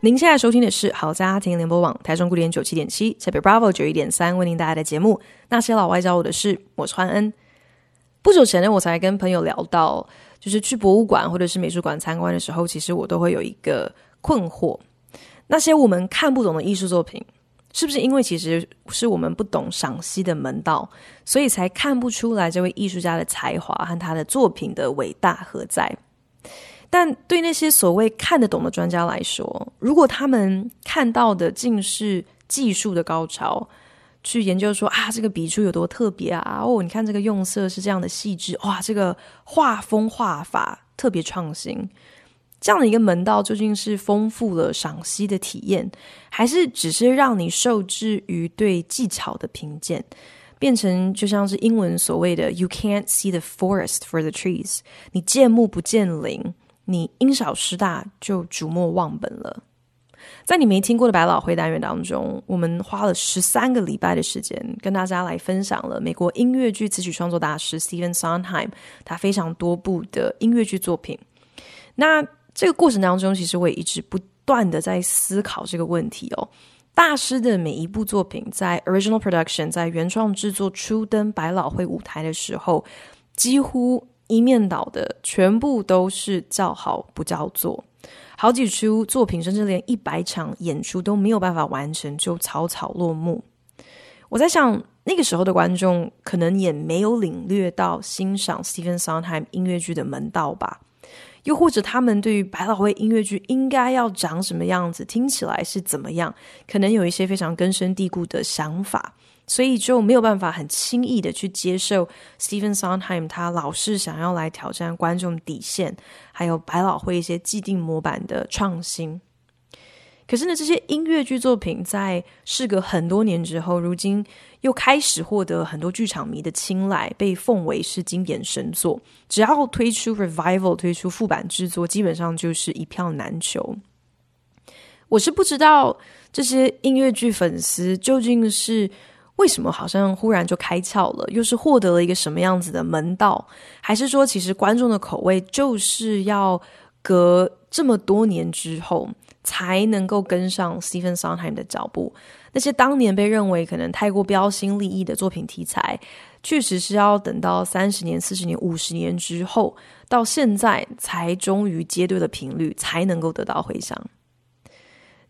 您现在收听的是好家庭联播网台中古典九七点七，台北 Bravo 九一点三为您带来的节目《那些老外教我的事》，我是欢恩。不久前呢，我才跟朋友聊到，就是去博物馆或者是美术馆参观的时候，其实我都会有一个困惑：那些我们看不懂的艺术作品，是不是因为其实是我们不懂赏析的门道，所以才看不出来这位艺术家的才华和他的作品的伟大何在？但对那些所谓看得懂的专家来说，如果他们看到的竟是技术的高潮，去研究说啊，这个笔触有多特别啊！哦，你看这个用色是这样的细致，哇，这个画风画法特别创新。这样的一个门道究竟是丰富了赏析的体验，还是只是让你受制于对技巧的评鉴，变成就像是英文所谓的 “You can't see the forest for the trees”，你见木不见林，你因小失大就逐末忘本了。在你没听过的百老汇单元当中，我们花了十三个礼拜的时间，跟大家来分享了美国音乐剧词曲创作大师 Stephen Sondheim 他非常多部的音乐剧作品。那这个过程当中，其实我也一直不断的在思考这个问题哦。大师的每一部作品在 original production 在原创制作初登百老汇舞台的时候，几乎一面倒的全部都是叫好不叫座。好几出作品，甚至连一百场演出都没有办法完成，就草草落幕。我在想，那个时候的观众可能也没有领略到欣赏 Stephen Sondheim 音乐剧的门道吧？又或者，他们对于百老汇音乐剧应该要长什么样子，听起来是怎么样，可能有一些非常根深蒂固的想法。所以就没有办法很轻易的去接受 Stephen Sondheim 他老是想要来挑战观众底线，还有百老汇一些既定模板的创新。可是呢，这些音乐剧作品在事隔很多年之后，如今又开始获得很多剧场迷的青睐，被奉为是经典神作。只要推出 revival，推出复版制作，基本上就是一票难求。我是不知道这些音乐剧粉丝究竟是。为什么好像忽然就开窍了？又是获得了一个什么样子的门道？还是说，其实观众的口味就是要隔这么多年之后才能够跟上 Stephen Sondheim 的脚步？那些当年被认为可能太过标新立异的作品题材，确实是要等到三十年、四十年、五十年之后，到现在才终于接对了频率，才能够得到回响。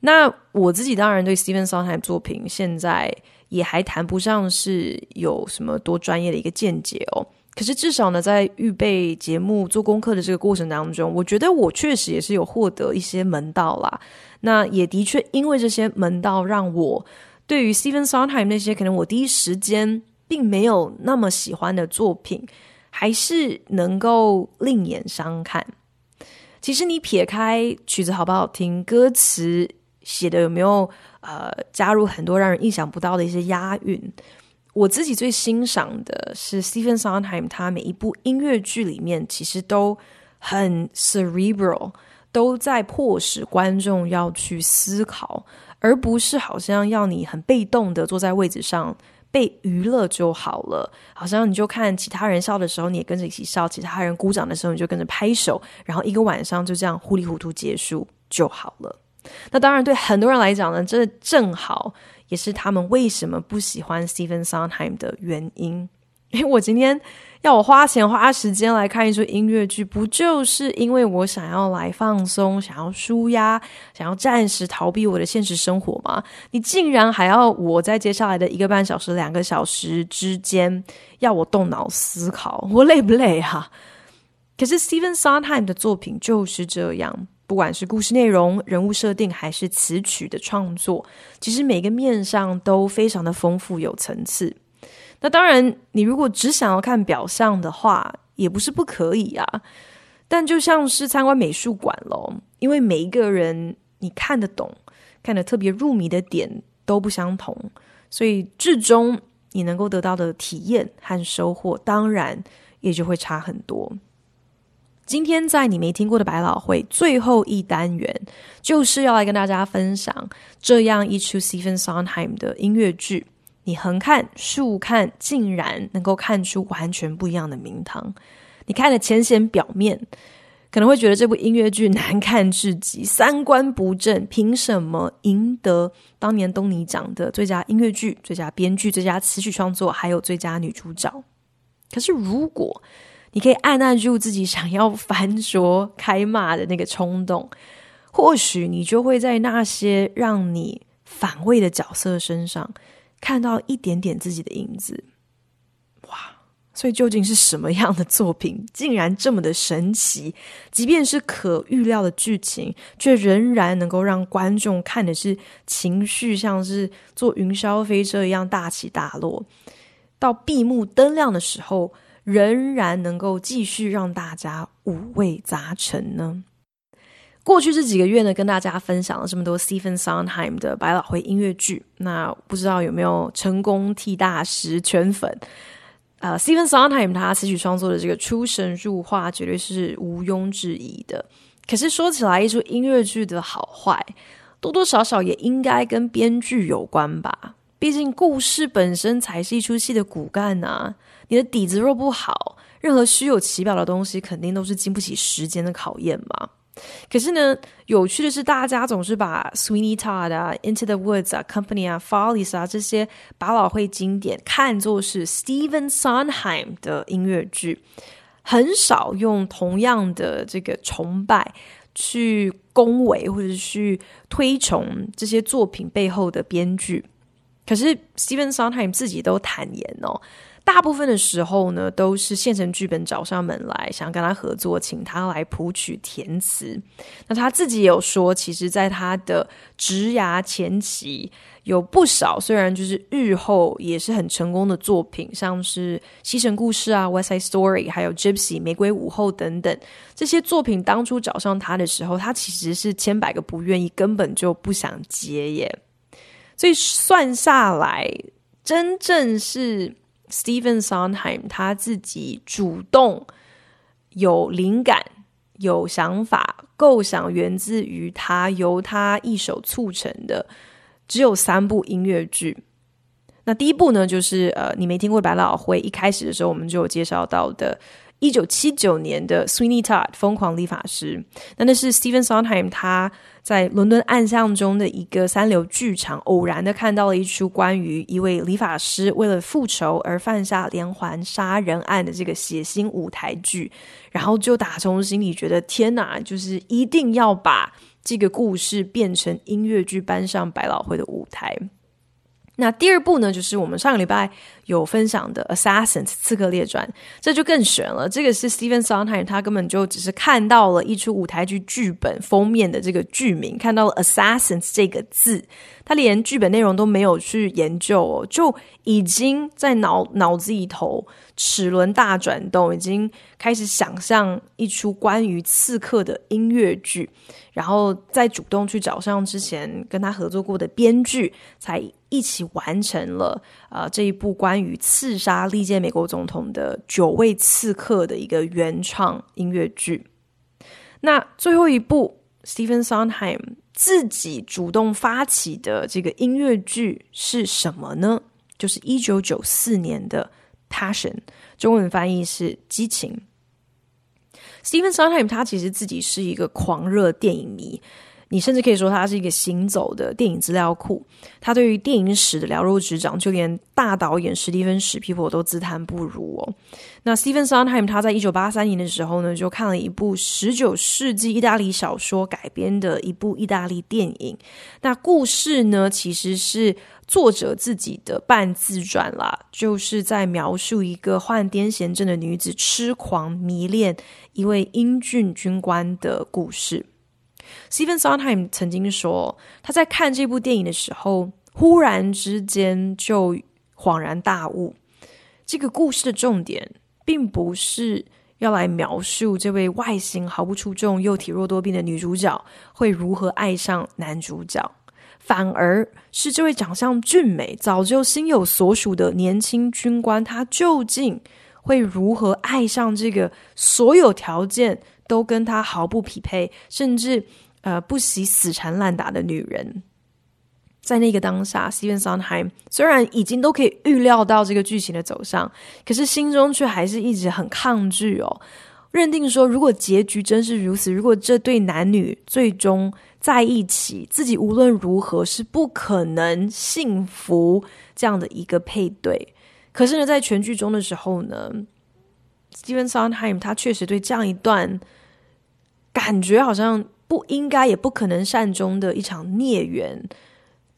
那我自己当然对 Stephen Sondheim 作品现在。也还谈不上是有什么多专业的一个见解哦。可是至少呢，在预备节目做功课的这个过程当中，我觉得我确实也是有获得一些门道啦。那也的确因为这些门道，让我对于 Stephen Sondheim 那些可能我第一时间并没有那么喜欢的作品，还是能够另眼相看。其实你撇开曲子好不好听，歌词写的有没有？呃，加入很多让人意想不到的一些押韵。我自己最欣赏的是 Stephen Sondheim，他每一部音乐剧里面其实都很 cerebral，都在迫使观众要去思考，而不是好像要你很被动的坐在位置上被娱乐就好了。好像你就看其他人笑的时候，你也跟着一起笑；其他人鼓掌的时候，你就跟着拍手，然后一个晚上就这样糊里糊涂结束就好了。那当然，对很多人来讲呢，这正好也是他们为什么不喜欢 Stephen Sondheim 的原因。因为我今天要我花钱花时间来看一出音乐剧，不就是因为我想要来放松、想要舒压、想要暂时逃避我的现实生活吗？你竟然还要我在接下来的一个半小时、两个小时之间要我动脑思考，我累不累啊？可是 Stephen Sondheim 的作品就是这样。不管是故事内容、人物设定，还是词曲的创作，其实每个面上都非常的丰富有层次。那当然，你如果只想要看表象的话，也不是不可以啊。但就像是参观美术馆咯，因为每一个人你看得懂、看得特别入迷的点都不相同，所以至终你能够得到的体验和收获，当然也就会差很多。今天在你没听过的百老汇最后一单元，就是要来跟大家分享这样一出 Stephen Sondheim 的音乐剧。你横看竖看，竟然能够看出完全不一样的名堂。你看了浅显表面，可能会觉得这部音乐剧难看至极，三观不正，凭什么赢得当年东尼奖的最佳音乐剧、最佳编剧、最佳词曲创作，还有最佳女主角？可是如果你可以按捺住自己想要翻桌开骂的那个冲动，或许你就会在那些让你反胃的角色身上看到一点点自己的影子。哇！所以究竟是什么样的作品，竟然这么的神奇？即便是可预料的剧情，却仍然能够让观众看的是情绪像是坐云霄飞车一样大起大落，到闭幕灯亮的时候。仍然能够继续让大家五味杂陈呢？过去这几个月呢，跟大家分享了这么多 Stephen Sondheim 的百老汇音乐剧，那不知道有没有成功替大师圈粉？呃，Stephen Sondheim 他词曲创作的这个出神入化，绝对是毋庸置疑的。可是说起来，一出音乐剧的好坏，多多少少也应该跟编剧有关吧？毕竟故事本身才是一出戏的骨干啊。你的底子若不好，任何虚有其表的东西肯定都是经不起时间的考验嘛。可是呢，有趣的是，大家总是把 Sweeney Todd 啊、Into the Woods 啊、Company 啊、Follies 啊这些百老汇经典看作是 Stephen Sondheim 的音乐剧，很少用同样的这个崇拜去恭维或者去推崇这些作品背后的编剧。可是 Stephen Sondheim 自己都坦言哦。大部分的时候呢，都是现成剧本找上门来，想跟他合作，请他来谱曲填词。那他自己也有说，其实，在他的职涯前期，有不少虽然就是日后也是很成功的作品，像是《西城故事》啊，《West Side Story》，还有《Gypsy》《玫瑰午后》等等这些作品，当初找上他的时候，他其实是千百个不愿意，根本就不想接耶。所以算下来，真正是。Stephen Sondheim 他自己主动有灵感、有想法、构想源自于他，由他一手促成的，只有三部音乐剧。那第一部呢，就是呃，你没听过百老汇，一开始的时候我们就有介绍到的。一九七九年的 Sweeney Todd 疯狂理发师，那那是 Stephen Sondheim 他在伦敦暗巷中的一个三流剧场，偶然的看到了一出关于一位理发师为了复仇而犯下连环杀人案的这个血腥舞台剧，然后就打从心里觉得天哪，就是一定要把这个故事变成音乐剧，搬上百老汇的舞台。那第二部呢，就是我们上个礼拜有分享的《Assassins》刺客列传，这就更悬了。这个是 Steven Sondheim，他根本就只是看到了一出舞台剧剧本封面的这个剧名，看到了 Assassins 这个字，他连剧本内容都没有去研究哦，就已经在脑脑子里头齿轮大转动，已经开始想象一出关于刺客的音乐剧，然后再主动去找上之前跟他合作过的编剧，才。一起完成了呃这一部关于刺杀历届美国总统的九位刺客的一个原创音乐剧。那最后一部 Stephen Sondheim 自己主动发起的这个音乐剧是什么呢？就是一九九四年的《Passion》，中文翻译是《激情》。Stephen Sondheim 他其实自己是一个狂热电影迷。你甚至可以说他是一个行走的电影资料库，他对于电影史的了如指掌，就连大导演史蒂芬史皮伯都自叹不如哦。那 Stephen Sondheim 他在一九八三年的时候呢，就看了一部十九世纪意大利小说改编的一部意大利电影。那故事呢，其实是作者自己的半自传啦，就是在描述一个患癫痫症的女子痴狂迷恋一位英俊军官的故事。Stephen Sondheim 曾经说，他在看这部电影的时候，忽然之间就恍然大悟，这个故事的重点并不是要来描述这位外形毫不出众又体弱多病的女主角会如何爱上男主角，反而是这位长相俊美、早就心有所属的年轻军官，他究竟会如何爱上这个所有条件都跟他毫不匹配，甚至呃不惜死缠烂打的女人？在那个当下，Stephen Sondheim 虽然已经都可以预料到这个剧情的走向，可是心中却还是一直很抗拒哦，认定说如果结局真是如此，如果这对男女最终在一起，自己无论如何是不可能幸福这样的一个配对。可是呢，在全剧终的时候呢，Stephen Sondheim 他确实对这样一段感觉好像不应该也不可能善终的一场孽缘。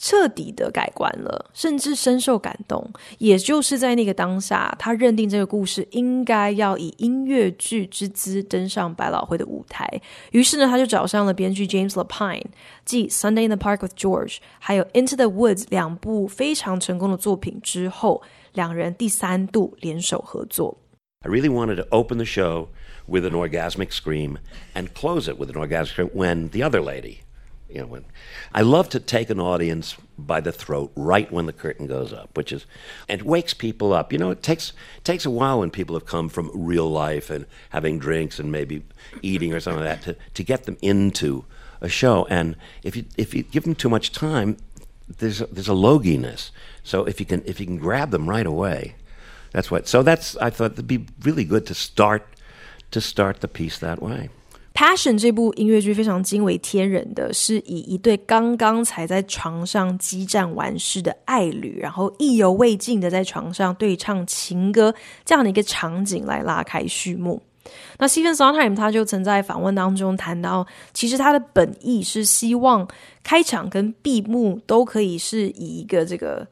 彻底的改观了，甚至深受感动。也就是在那个当下，他认定这个故事应该要以音乐剧之姿登上百老汇的舞台。于是呢，他就找上了编剧 James Lapine，继《Sunday in the Park with George》还有《Into the Woods》两部非常成功的作品之后，两人第三度联手合作。I really wanted to open the show with an orgasmic scream and close it with an orgasmic scream when the other lady. You know, when I love to take an audience by the throat right when the curtain goes up, which is, and it wakes people up. You know, it takes takes a while when people have come from real life and having drinks and maybe eating or something like that to, to get them into a show. And if you if you give them too much time, there's a, there's a loginess. So if you can if you can grab them right away, that's what. So that's I thought it'd be really good to start to start the piece that way. Passion 这部音乐剧非常惊为天人的，是以一对刚刚才在床上激战完事的爱侣，然后意犹未尽的在床上对唱情歌这样的一个场景来拉开序幕。 那 Seven Sondheim 他就曾在访问当中谈到，其实他的本意是希望开场跟闭幕都可以是以一个这个。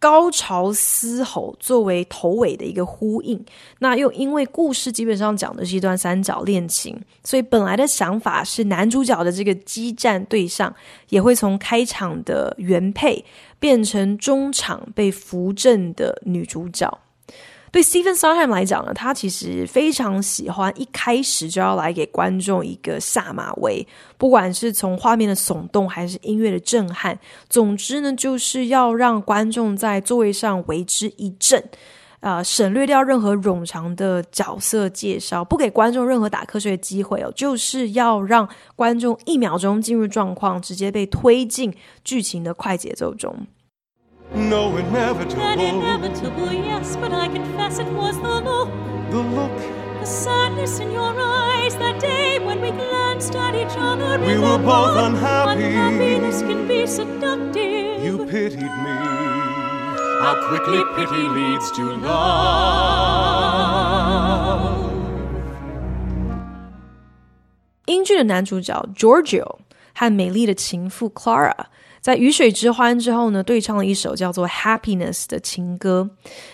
高潮嘶吼作为头尾的一个呼应，那又因为故事基本上讲的是一段三角恋情，所以本来的想法是男主角的这个激战对象也会从开场的原配变成中场被扶正的女主角。对 Stephen Sondheim 来讲呢，他其实非常喜欢一开始就要来给观众一个下马威，不管是从画面的耸动还是音乐的震撼，总之呢，就是要让观众在座位上为之一振，啊、呃，省略掉任何冗长的角色介绍，不给观众任何打瞌睡的机会哦，就是要让观众一秒钟进入状况，直接被推进剧情的快节奏中。No inevitable. An inevitable, yes, but I confess it was the look. The look. The sadness in your eyes that day when we glanced at each other. We were both unhappy. Unhappiness can be seductive. You pitied me. How quickly pity leads to love. 英剧的男主角 Giorgio 和美丽的情妇 Clara。 在雨水之欢之后呢，对唱了一首叫做《Happiness》的情歌。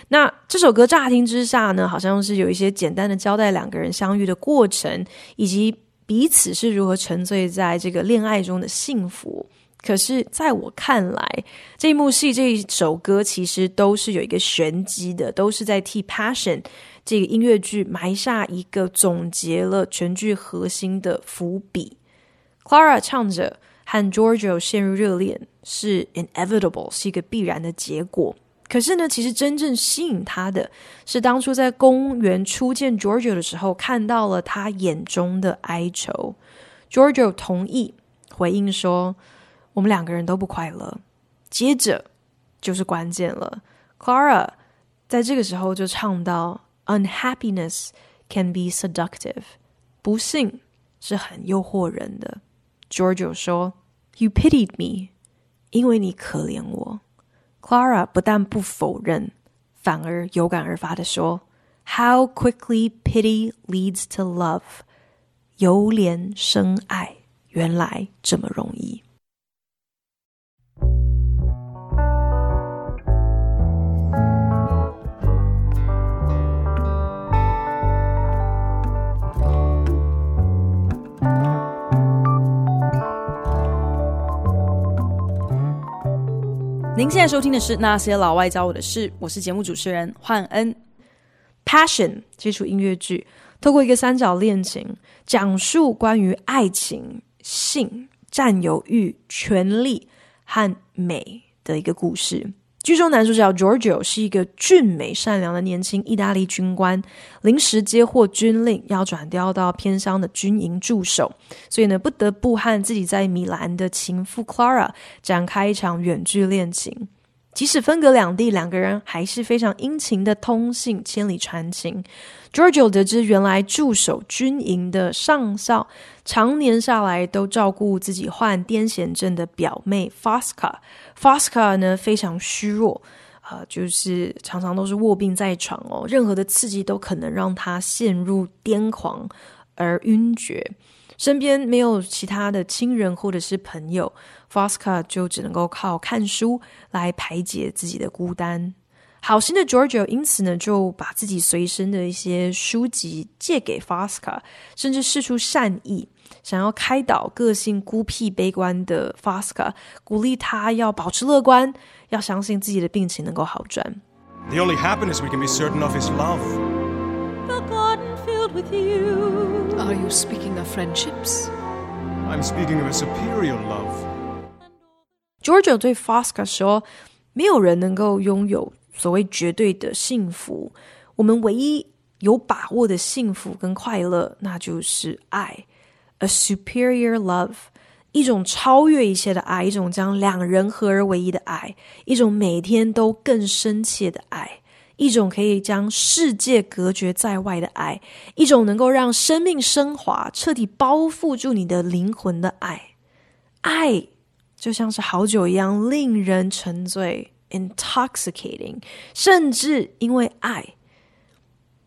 那这首歌乍听之下呢，好像是有一些简单的交代两个人相遇的过程，以及彼此是如何沉醉在这个恋爱中的幸福。可是，在我看来，这一幕戏、这一首歌其实都是有一个玄机的，都是在替《Passion》这个音乐剧埋下一个总结了全剧核心的伏笔。Clara 唱着。和 Giorgio 陷入热恋是 inevitable，是一个必然的结果。可是呢，其实真正吸引他的是当初在公园初见 Giorgio 的时候，看到了他眼中的哀愁。Giorgio 同意回应说：“我们两个人都不快乐。”接着就是关键了，Clara 在这个时候就唱到：“Unhappiness can be seductive，不幸是很诱惑人的。” Georgio 说：“You pitied me，因为你可怜我。” Clara 不但不否认，反而有感而发的说：“How quickly pity leads to love，由怜生爱，原来这么容易。”您现在收听的是《那些老外教我的事》，我是节目主持人焕恩。Passion 基础音乐剧，透过一个三角恋情，讲述关于爱情、性、占有欲、权力和美的一个故事。剧中男主角 Giorgio 是一个俊美善良的年轻意大利军官，临时接获军令，要转调到偏乡的军营驻守，所以呢，不得不和自己在米兰的情妇 Clara 展开一场远距恋情。即使分隔两地，两个人还是非常殷勤的通信，千里传情。Giorgio 得知，原来驻守军营的上校，常年下来都照顾自己患癫痫症的表妹 Fosca。Fosca 呢，非常虚弱，啊、就是常常都是卧病在床哦，任何的刺激都可能让他陷入癫狂而晕厥。身边没有其他的亲人或者是朋友，Fosca 就只能够靠看书来排解自己的孤单。好心的 Giorgio 因此呢，就把自己随身的一些书籍借给 Fosca，甚至试出善意，想要开导个性孤僻悲观的 Fosca，鼓励他要保持乐观，要相信自己的病情能够好转。The only happiness we can be certain of is love. The garden filled with you. Are you speaking of friendships? I'm speaking of a superior love. Georgia 对 Fosca 说：“没有人能够拥有所谓绝对的幸福，我们唯一有把握的幸福跟快乐，那就是爱，a superior love，一种超越一切的爱，一种将两人合而为一的爱，一种每天都更深切的爱。”一种可以将世界隔绝在外的爱，一种能够让生命升华、彻底包覆住你的灵魂的爱。爱就像是好酒一样，令人沉醉 （intoxicating）。甚至因为爱，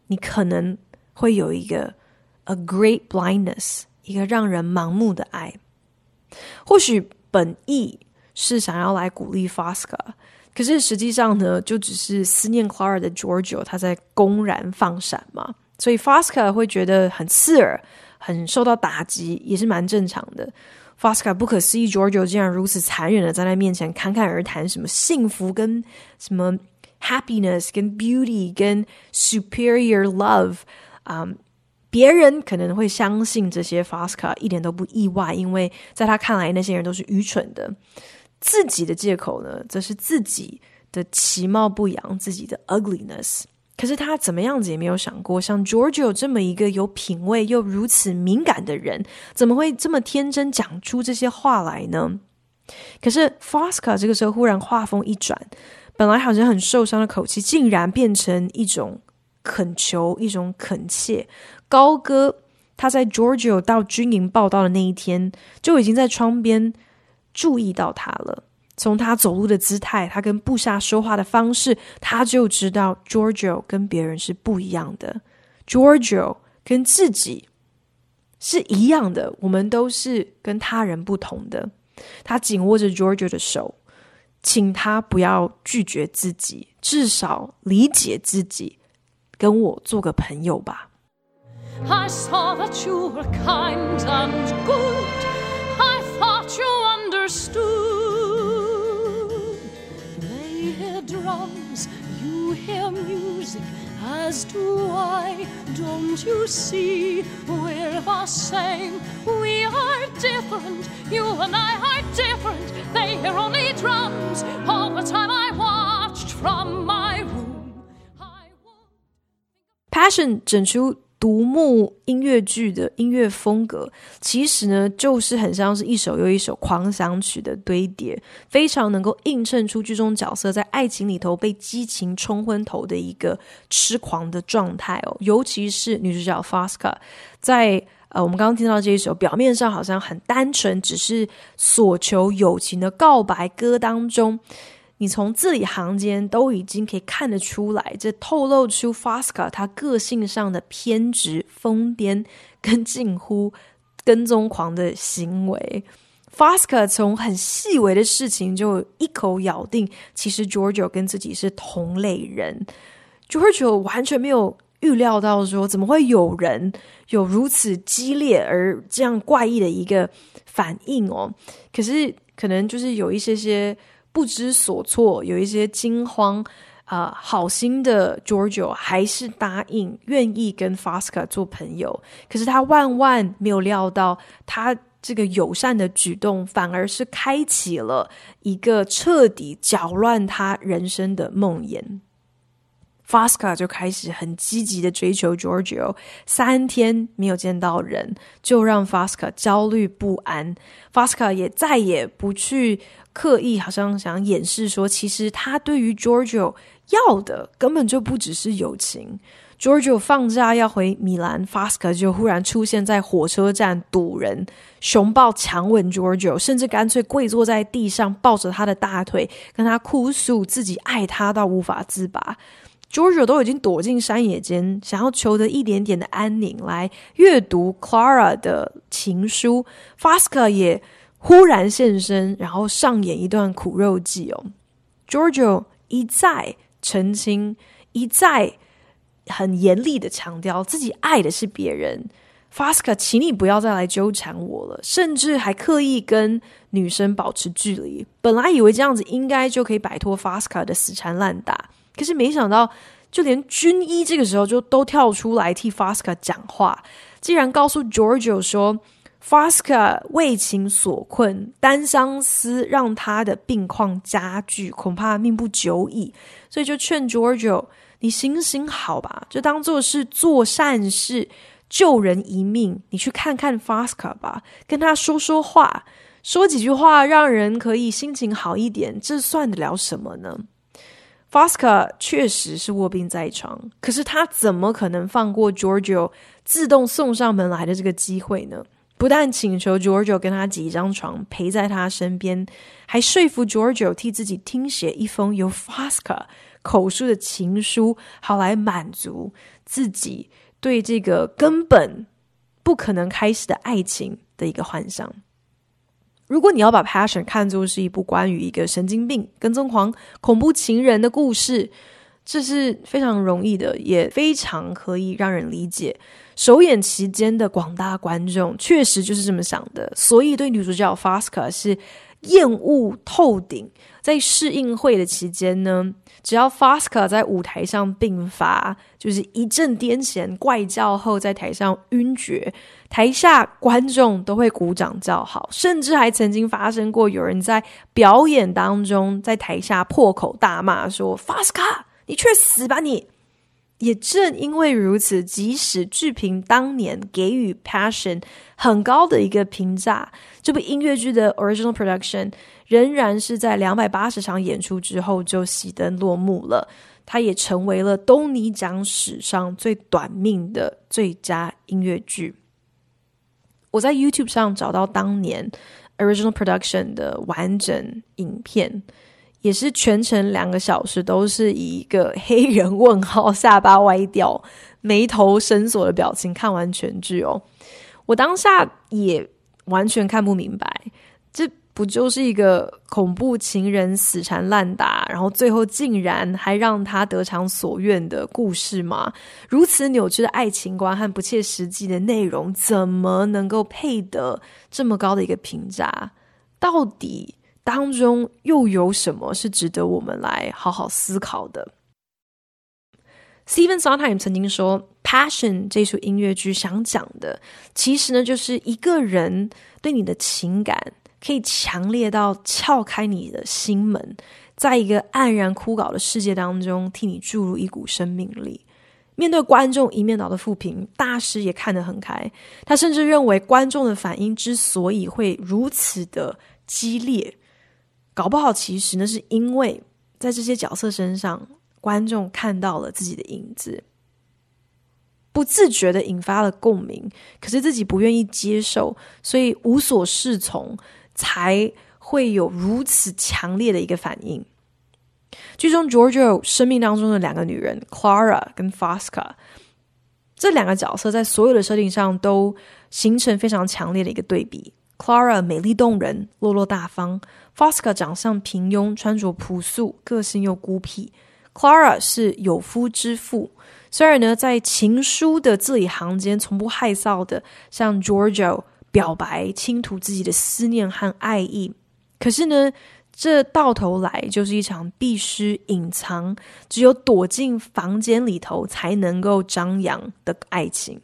你可能会有一个 a great blindness，一个让人盲目的爱。或许本意是想要来鼓励 Fosca。可是实际上呢，就只是思念 Clara 的 Giorgio，他在公然放闪嘛，所以 Fosca 会觉得很刺耳，很受到打击，也是蛮正常的。Fosca 不可思议，Giorgio 竟然如此残忍的在他面前侃侃而谈什么幸福跟什么 happiness 跟 beauty 跟 superior love，啊、别人可能会相信这些 Fosca 一点都不意外，因为在他看来那些人都是愚蠢的。自己的借口呢，则是自己的其貌不扬，自己的 ugliness。可是他怎么样子也没有想过，像 Giorgio 这么一个有品味又如此敏感的人，怎么会这么天真讲出这些话来呢？可是 Fosca 这个时候忽然话锋一转，本来好像很受伤的口气，竟然变成一种恳求，一种恳切，高歌。他在 Giorgio 到军营报到的那一天，就已经在窗边。注意到他了，从他走路的姿态，他跟部下说话的方式，他就知道 Giorgio 跟别人是不一样的。Giorgio 跟自己是一样的，我们都是跟他人不同的。他紧握着 Giorgio 的手，请他不要拒绝自己，至少理解自己，跟我做个朋友吧。I saw that you were kind and good. I thought you understood. Drums, you hear music, as do I. Don't you see we're the same? We are different. You and I are different. They hear only drums. All the time I watched from my room. Passion 整出。独幕音乐剧的音乐风格，其实呢，就是很像是一首又一首狂想曲的堆叠，非常能够映衬出剧中角色在爱情里头被激情冲昏头的一个痴狂的状态哦。尤其是女主角 Fosca，在呃，我们刚刚听到这一首表面上好像很单纯，只是所求友情的告白歌当中。你从字里行间都已经可以看得出来，这透露出 Fosca 他个性上的偏执、疯癫跟近乎跟踪狂的行为。Fosca 从很细微的事情就一口咬定，其实 Giorgio 跟自己是同类人。Giorgio 完全没有预料到说，怎么会有人有如此激烈而这样怪异的一个反应哦？可是可能就是有一些些。不知所措，有一些惊慌，啊、好心的 Giorgio 还是答应愿意跟 Fosca 做朋友。可是他万万没有料到，他这个友善的举动，反而是开启了一个彻底搅乱他人生的梦魇。Fosca 就开始很积极的追求 Giorgio，三天没有见到人，就让 Fosca 焦虑不安。Fosca 也再也不去刻意，好像想掩饰说，其实他对于 Giorgio 要的根本就不只是友情。Giorgio 放假要回米兰，Fasca 就忽然出现在火车站堵人，熊抱强吻 Giorgio，甚至干脆跪坐在地上抱着他的大腿，跟他哭诉自己爱他到无法自拔。Giorgio 都已经躲进山野间，想要求得一点点的安宁，来阅读 Clara 的情书。Fasca 也忽然现身，然后上演一段苦肉计哦。Giorgio 一再澄清，一再很严厉的强调自己爱的是别人。Fasca，请你不要再来纠缠我了，甚至还刻意跟女生保持距离。本来以为这样子应该就可以摆脱 Fasca 的死缠烂打。可是没想到，就连军医这个时候就都跳出来替 Fasca 讲话，竟然告诉 Giorgio 说，Fosca 为情所困，单相思让他的病况加剧，恐怕命不久矣。所以就劝 Giorgio，你行行好吧，就当做是做善事，救人一命。你去看看 Fosca 吧，跟他说说话，说几句话，让人可以心情好一点，这算得了什么呢？Fosca 确实是卧病在床，可是他怎么可能放过 Giorgio 自动送上门来的这个机会呢？不但请求 Giorgio 跟他挤一张床，陪在他身边，还说服 Giorgio 替自己听写一封由 Fosca 口述的情书，好来满足自己对这个根本不可能开始的爱情的一个幻想。如果你要把《Passion》看作是一部关于一个神经病、跟踪狂、恐怖情人的故事，这是非常容易的，也非常可以让人理解。首演期间的广大观众确实就是这么想的，所以对女主角 Fasca 是厌恶透顶。在试映会的期间呢，只要 Fasca 在舞台上病发，就是一阵癫痫、怪叫后在台上晕厥，台下观众都会鼓掌叫好，甚至还曾经发生过有人在表演当中在台下破口大骂说：“Fasca，你去死吧你！”也正因为如此，即使剧评当年给予《Passion》很高的一个评价，这部音乐剧的 Original Production 仍然是在两百八十场演出之后就熄灯落幕了。它也成为了东尼奖史上最短命的最佳音乐剧。我在 YouTube 上找到当年 Original Production 的完整影片。也是全程两个小时，都是以一个黑人问号、下巴歪掉、眉头深锁的表情看完全剧哦。我当下也完全看不明白，这不就是一个恐怖情人死缠烂打，然后最后竟然还让他得偿所愿的故事吗？如此扭曲的爱情观和不切实际的内容，怎么能够配得这么高的一个评价？到底？当中又有什么是值得我们来好好思考的？Stephen Sondheim 曾经说，《Passion》这出音乐剧想讲的，其实呢，就是一个人对你的情感可以强烈到撬开你的心门，在一个黯然枯槁的世界当中，替你注入一股生命力。面对观众一面倒的负评，大师也看得很开。他甚至认为，观众的反应之所以会如此的激烈。搞不好，其实呢，是因为在这些角色身上，观众看到了自己的影子，不自觉的引发了共鸣，可是自己不愿意接受，所以无所适从，才会有如此强烈的一个反应。剧中 Giorgio 生命当中的两个女人 Clara 跟 Fosca，这两个角色在所有的设定上都形成非常强烈的一个对比。Clara 美丽动人，落落大方。Fosca 长相平庸，穿着朴素，个性又孤僻。Clara 是有夫之妇，虽然呢，在情书的字里行间，从不害臊的向 Giorgio 表白，倾吐自己的思念和爱意。可是呢，这到头来就是一场必须隐藏，只有躲进房间里头才能够张扬的爱情。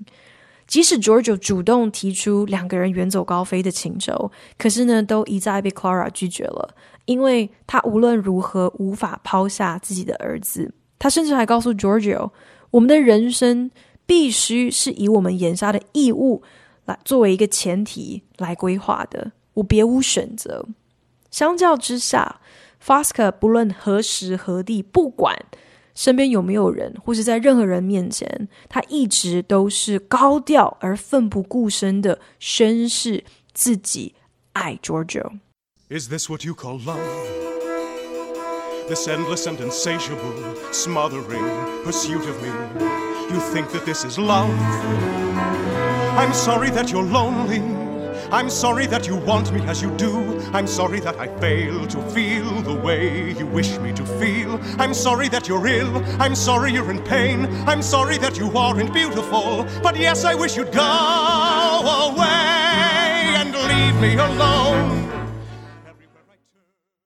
即使 Giorgio 主动提出两个人远走高飞的请求，可是呢，都一再被 Clara 拒绝了，因为他无论如何无法抛下自己的儿子。他甚至还告诉 Giorgio：“ 我们的人生必须是以我们眼下的义务来作为一个前提来规划的，我别无选择。”相较之下，Fosca 不论何时何地，不管。身边有没有人，或是在任何人面前，他一直都是高调而奋不顾身的宣示自己爱 Giorgio。Is this what you call love? This endless and insatiable, smothering pursuit of me. You think that this is love? I'm sorry that you're lonely. I'm sorry that you want me as you do. I'm sorry that I fail to feel the way you wish me to feel. I'm sorry that you're ill. I'm sorry you're in pain. I'm sorry that you aren't beautiful. But yes, I wish you'd go away and leave me alone.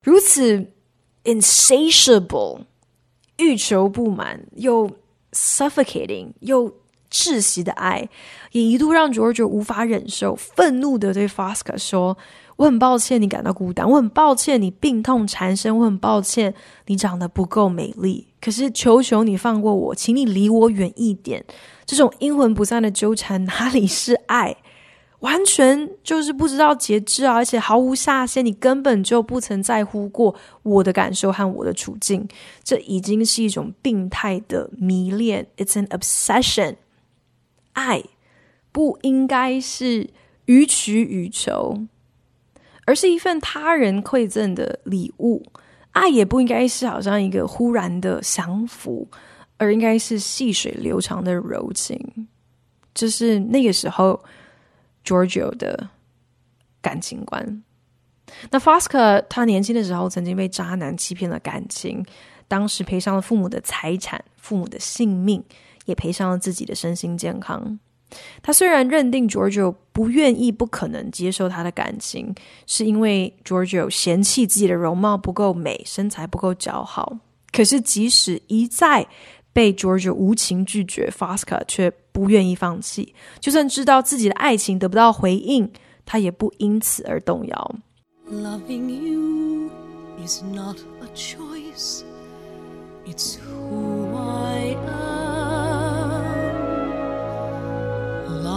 如此 insatiable，欲求不满又 suffocating 又 窒息的爱，也一度让 Giorgio 无法忍受，愤怒地对 Fosca 说：“我很抱歉你感到孤单，我很抱歉你病痛缠身，我很抱歉你长得不够美丽。可是求求你放过我，请你离我远一点。这种阴魂不散的纠缠哪里是爱？完全就是不知道节制啊！而且毫无下限，你根本就不曾在乎过我的感受和我的处境。这已经是一种病态的迷恋，It's an obsession。”爱不应该是予取予求，而是一份他人馈赠的礼物。爱也不应该是好像一个忽然的降服，而应该是细水流长的柔情。这是那个时候 Giorgio 的感情观。那 Fosca 他年轻的时候曾经被渣男欺骗了感情，当时赔上了父母的财产、父母的性命。也赔上了自己的身心健康。他虽然认定 Giorgio 不愿意、不可能接受他的感情，是因为 Giorgio 嫌弃自己的容貌不够美、身材不够姣好。可是，即使一再被 Giorgio 无情拒绝，Fosca 却不愿意放弃。就算知道自己的爱情得不到回应，他也不因此而动摇。Loving you is not a choice, it's who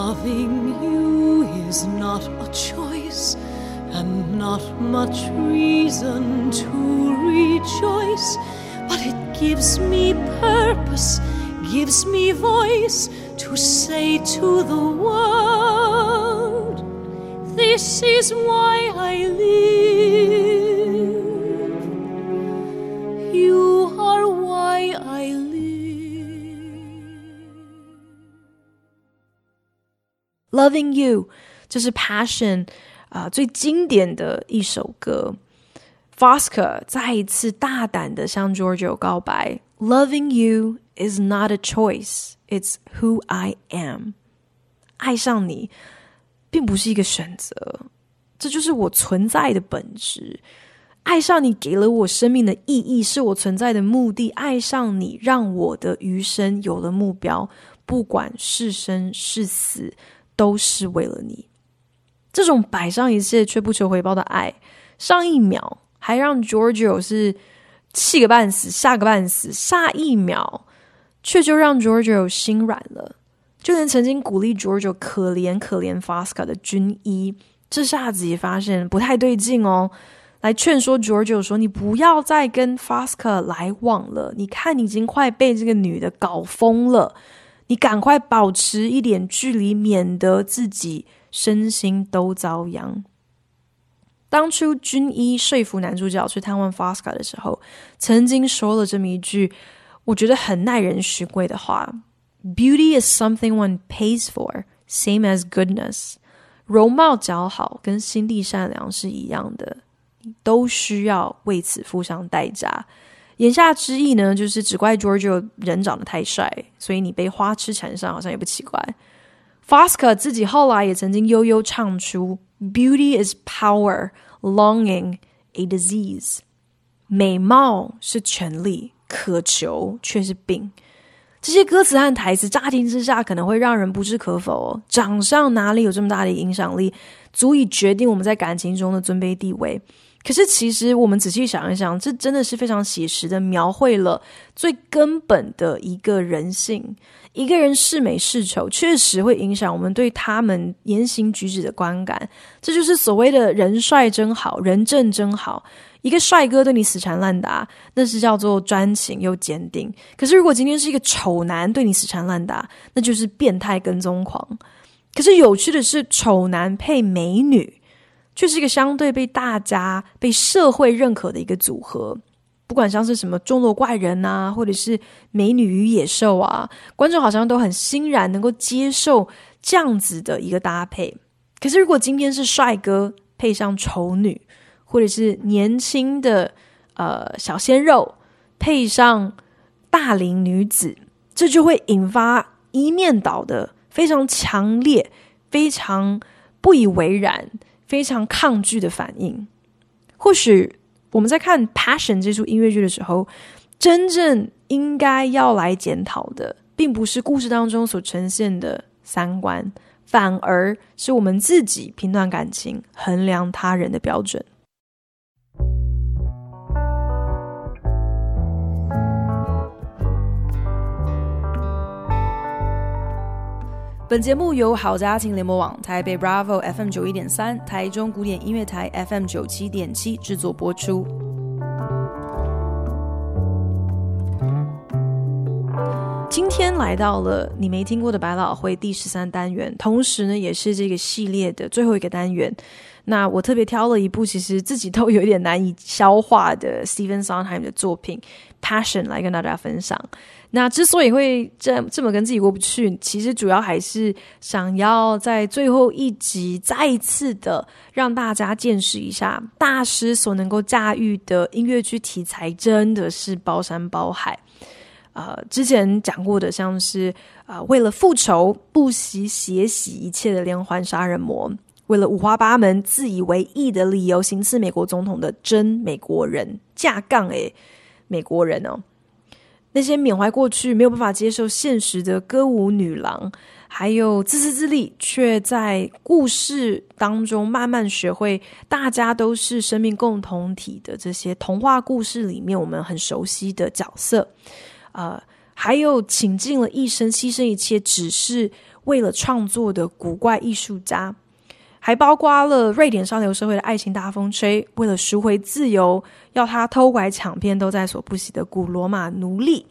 Loving you is not a choice and not much reason to rejoice, but it gives me purpose, gives me voice to say to the world, This is why I live. Loving You，这是 Passion 啊、最经典的一首歌。Fosca 再一次大胆的向 Giorgio 告白：Loving you is not a choice, it's who I am。爱上你并不是一个选择，这就是我存在的本质。爱上你给了我生命的意义，是我存在的目的。爱上你让我的余生有了目标，不管是生是死。都是为了你，这种摆上一切却不求回报的爱，上一秒还让 Giorgio 是气个半死，吓个半死，下一秒却就让 Giorgio 心软了。就连曾经鼓励 Giorgio 可怜可怜 Fasca 的军医，这下子也发现不太对劲哦，来劝说 Giorgio 说：“你不要再跟 Fasca 来往了，你看你已经快被这个女的搞疯了。”你赶快保持一点距离，免得自己身心都遭殃。当初军医说服男主角去探望 Fosca 的时候，曾经说了这么一句我觉得很耐人寻味的话：“Beauty is something one pays for, same as goodness。”容貌姣好跟心地善良是一样的，都需要为此付上代价。言下之意呢，就是只怪 Giorgio 人长得太帅，所以你被花痴缠上好像也不奇怪。Fosca 自己后来也曾经悠悠唱出：“Beauty is power, longing a disease。”美貌是权力，渴求却是病。这些歌词和台词乍听之下可能会让人不置可否哦。长相哪里有这么大的影响力，足以决定我们在感情中的尊卑地位？可是，其实我们仔细想一想，这真的是非常写实的描绘了最根本的一个人性。一个人是美是丑，确实会影响我们对他们言行举止的观感。这就是所谓的人帅真好，人正真好。一个帅哥对你死缠烂打，那是叫做专情又坚定。可是，如果今天是一个丑男对你死缠烂打，那就是变态跟踪狂。可是，有趣的是，丑男配美女。却是一个相对被大家、被社会认可的一个组合，不管像是什么钟楼怪人啊，或者是美女与野兽啊，观众好像都很欣然能够接受这样子的一个搭配。可是，如果今天是帅哥配上丑女，或者是年轻的呃小鲜肉配上大龄女子，这就会引发一面倒的非常强烈、非常不以为然。非常抗拒的反应。或许我们在看《Passion》这出音乐剧的时候，真正应该要来检讨的，并不是故事当中所呈现的三观，反而是我们自己评断感情、衡量他人的标准。本节目由好家庭联盟网、台北 Bravo FM 九一点三、台中古典音乐台 FM 九七点七制作播出。今天来到了你没听过的百老汇第十三单元，同时呢，也是这个系列的最后一个单元。那我特别挑了一部其实自己都有点难以消化的 Stephen Sondheim 的作品《Passion》来跟大家分享。那之所以会这这么跟自己过不去，其实主要还是想要在最后一集再一次的让大家见识一下大师所能够驾驭的音乐剧题材，真的是包山包海。呃，之前讲过的像是啊、为了复仇不惜血洗一切的连环杀人魔，为了五花八门自以为意的理由行刺美国总统的真美国人，架杠诶，美国人哦。那些缅怀过去、没有办法接受现实的歌舞女郎，还有自私自利却在故事当中慢慢学会大家都是生命共同体的这些童话故事里面我们很熟悉的角色，呃，还有倾尽了一生、牺牲一切只是为了创作的古怪艺术家。还包括了瑞典上流社会的爱情大风吹，为了赎回自由，要他偷拐抢骗都在所不惜的古罗马奴隶，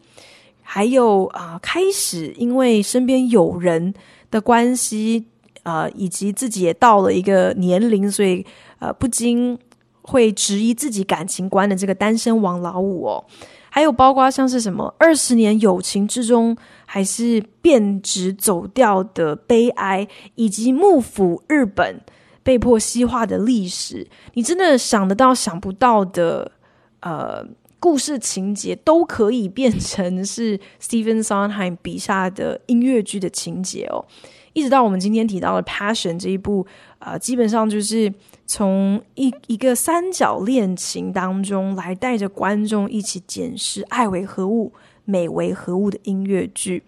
还有啊、开始因为身边有人的关系，呃，以及自己也到了一个年龄，所以呃，不禁会质疑自己感情观的这个单身王老五哦。还有包括像是什么二十年友情之中，还是变质走掉的悲哀，以及幕府日本被迫西化的历史，你真的想得到想不到的呃故事情节，都可以变成是 Stephen Sondheim 笔下的音乐剧的情节哦。一直到我们今天提到的《Passion》这一部，呃，基本上就是。从一一个三角恋情当中来带着观众一起检视爱为何物、美为何物的音乐剧，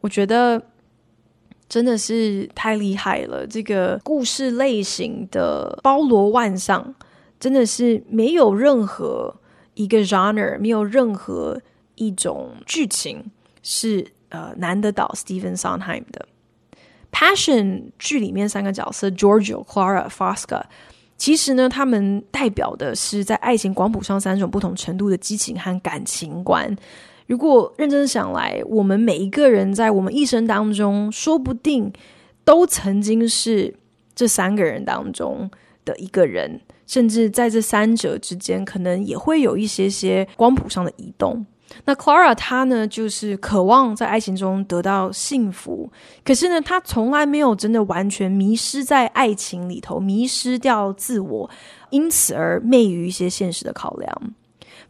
我觉得真的是太厉害了。这个故事类型的包罗万象，真的是没有任何一个 genre，没有任何一种剧情是呃难得倒 Stephen Sondheim 的。Passion 剧里面三个角色 Giorgio、Clara、Fosca，其实呢，他们代表的是在爱情光谱上三种不同程度的激情和感情观。如果认真想来，我们每一个人在我们一生当中，说不定都曾经是这三个人当中的一个人，甚至在这三者之间，可能也会有一些些光谱上的移动。那 Clara 她呢，就是渴望在爱情中得到幸福，可是呢，她从来没有真的完全迷失在爱情里头，迷失掉自我，因此而昧于一些现实的考量。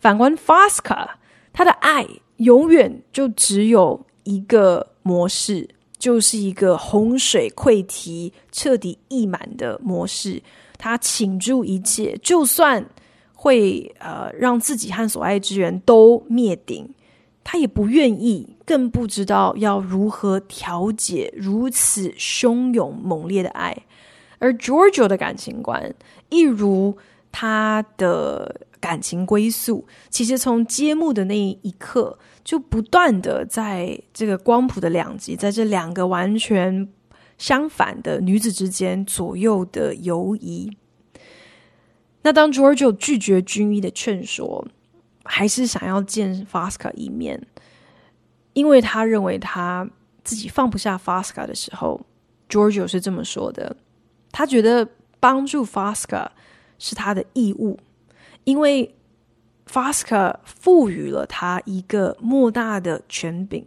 反观 Fosca，她的爱永远就只有一个模式，就是一个洪水溃堤、彻底溢满的模式。她倾注一切，就算。会呃让自己和所爱之人都灭顶，他也不愿意，更不知道要如何调解如此汹涌猛烈的爱。而 Giorgio 的感情观，一如他的感情归宿，其实从揭幕的那一刻，就不断的在这个光谱的两极，在这两个完全相反的女子之间左右的游移。那当 Giorgio 拒绝军医的劝说，还是想要见 Fasca 一面，因为他认为他自己放不下 Fasca 的时候，Giorgio 是这么说的。他觉得帮助 Fasca 是他的义务，因为 Fasca 赋予了他一个莫大的权柄。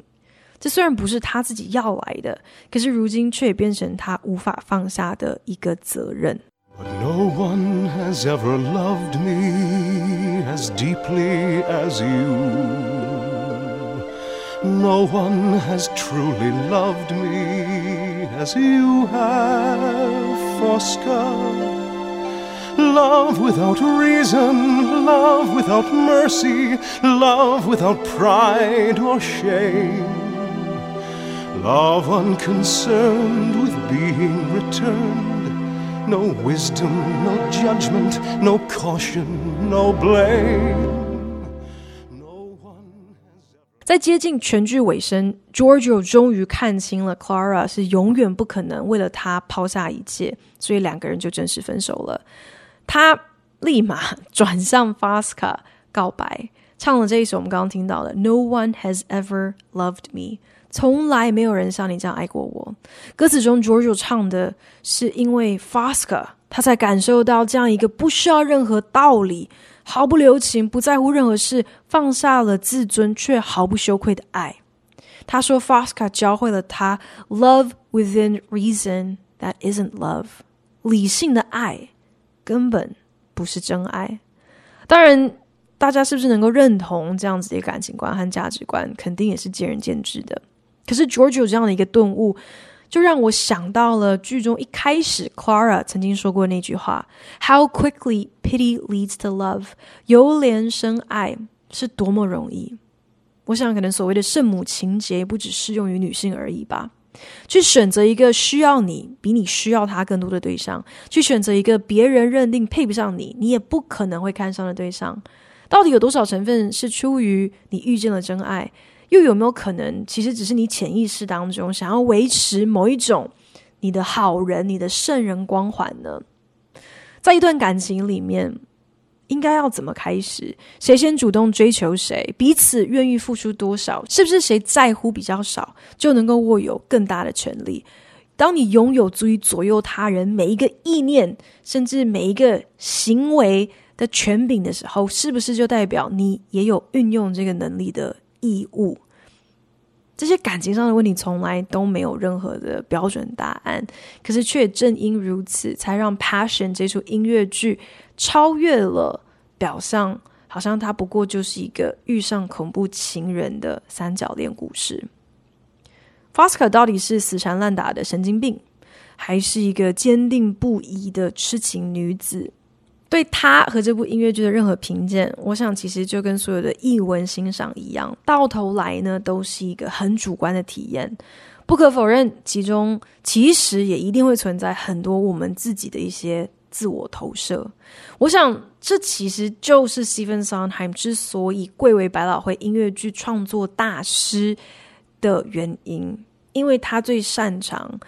这虽然不是他自己要来的，可是如今却也变成他无法放下的一个责任。But no one has ever loved me as deeply as you. No one has truly loved me as you have, Fosca. Love without reason, love without mercy, love without pride or shame. Love unconcerned with being returned. No wisdom, no judgment, no caution, no blame. 在接近全剧尾声，Giorgio 终于看清了 Clara 是永远不可能为了他抛下一切，所以两个人就正式分手了。他立马转向 Fasca 告白，唱了这一首我们刚刚听到的 No one has ever loved me，从来没有人像你这样爱过我。歌词中 Giorgio 唱的是因为 Fosca，他才感受到这样一个不需要任何道理。毫不留情，不在乎任何事，放下了自尊却毫不羞愧的爱。他说：“Fosca 教会了他 love within reason that isn't love，理性的爱根本不是真爱。”当然，大家是不是能够认同这样子的感情观和价值观，肯定也是见仁见智的。可是，George 有这样的一个顿悟。就让我想到了剧中一开始 Clara 曾经说过那句话：“How quickly pity leads to love，由怜生爱是多么容易。”我想，可能所谓的圣母情节也不只适用于女性而已吧。去选择一个需要你比你需要他更多的对象，去选择一个别人认定配不上你，你也不可能会看上的对象，到底有多少成分是出于你遇见了真爱？又有没有可能，其实只是你潜意识当中想要维持某一种你的好人、你的圣人光环呢？在一段感情里面，应该要怎么开始？谁先主动追求谁？彼此愿意付出多少？是不是谁在乎比较少，就能够握有更大的权力？当你拥有足以左右他人每一个意念，甚至每一个行为的权柄的时候，是不是就代表你也有运用这个能力的义务？这些感情上的问题从来都没有任何的标准答案，可是却正因如此，才让《Passion》这出音乐剧超越了表象，好像它不过就是一个遇上恐怖情人的三角恋故事。Fosca 到底是死缠烂打的神经病，还是一个坚定不移的痴情女子？对他和这部音乐剧的任何评鉴，我想其实就跟所有的译文欣赏一样，到头来呢都是一个很主观的体验。不可否认，其中其实也一定会存在很多我们自己的一些自我投射。我想这其实就是 Stephen Sondheim 之所以贵为百老汇音乐剧创作大师的原因，因为他最擅长。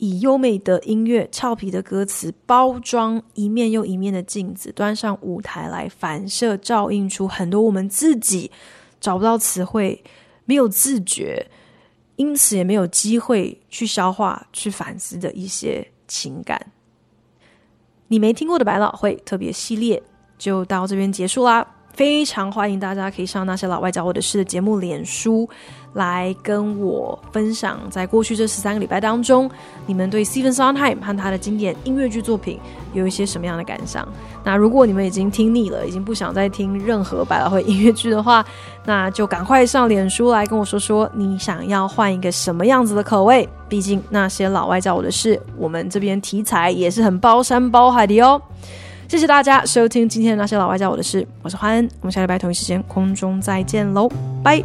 以优美的音乐、俏皮的歌词包装一面又一面的镜子，端上舞台来反射、照映出很多我们自己找不到词汇、没有自觉，因此也没有机会去消化、去反思的一些情感。你没听过的百老汇特别系列就到这边结束啦。非常欢迎大家可以上那些老外教我的事的节目脸书来跟我分享，在过去这十三个礼拜当中，你们对 Stephen Sondheim 和他的经典音乐剧作品有一些什么样的感想？那如果你们已经听腻了，已经不想再听任何百老汇音乐剧的话，那就赶快上脸书来跟我说说你想要换一个什么样子的口味。毕竟那些老外教我的事，我们这边题材也是很包山包海的哟。谢谢大家收听今天的那些老外教我的事，我是欢恩，我们下礼拜同一时间空中再见喽，拜。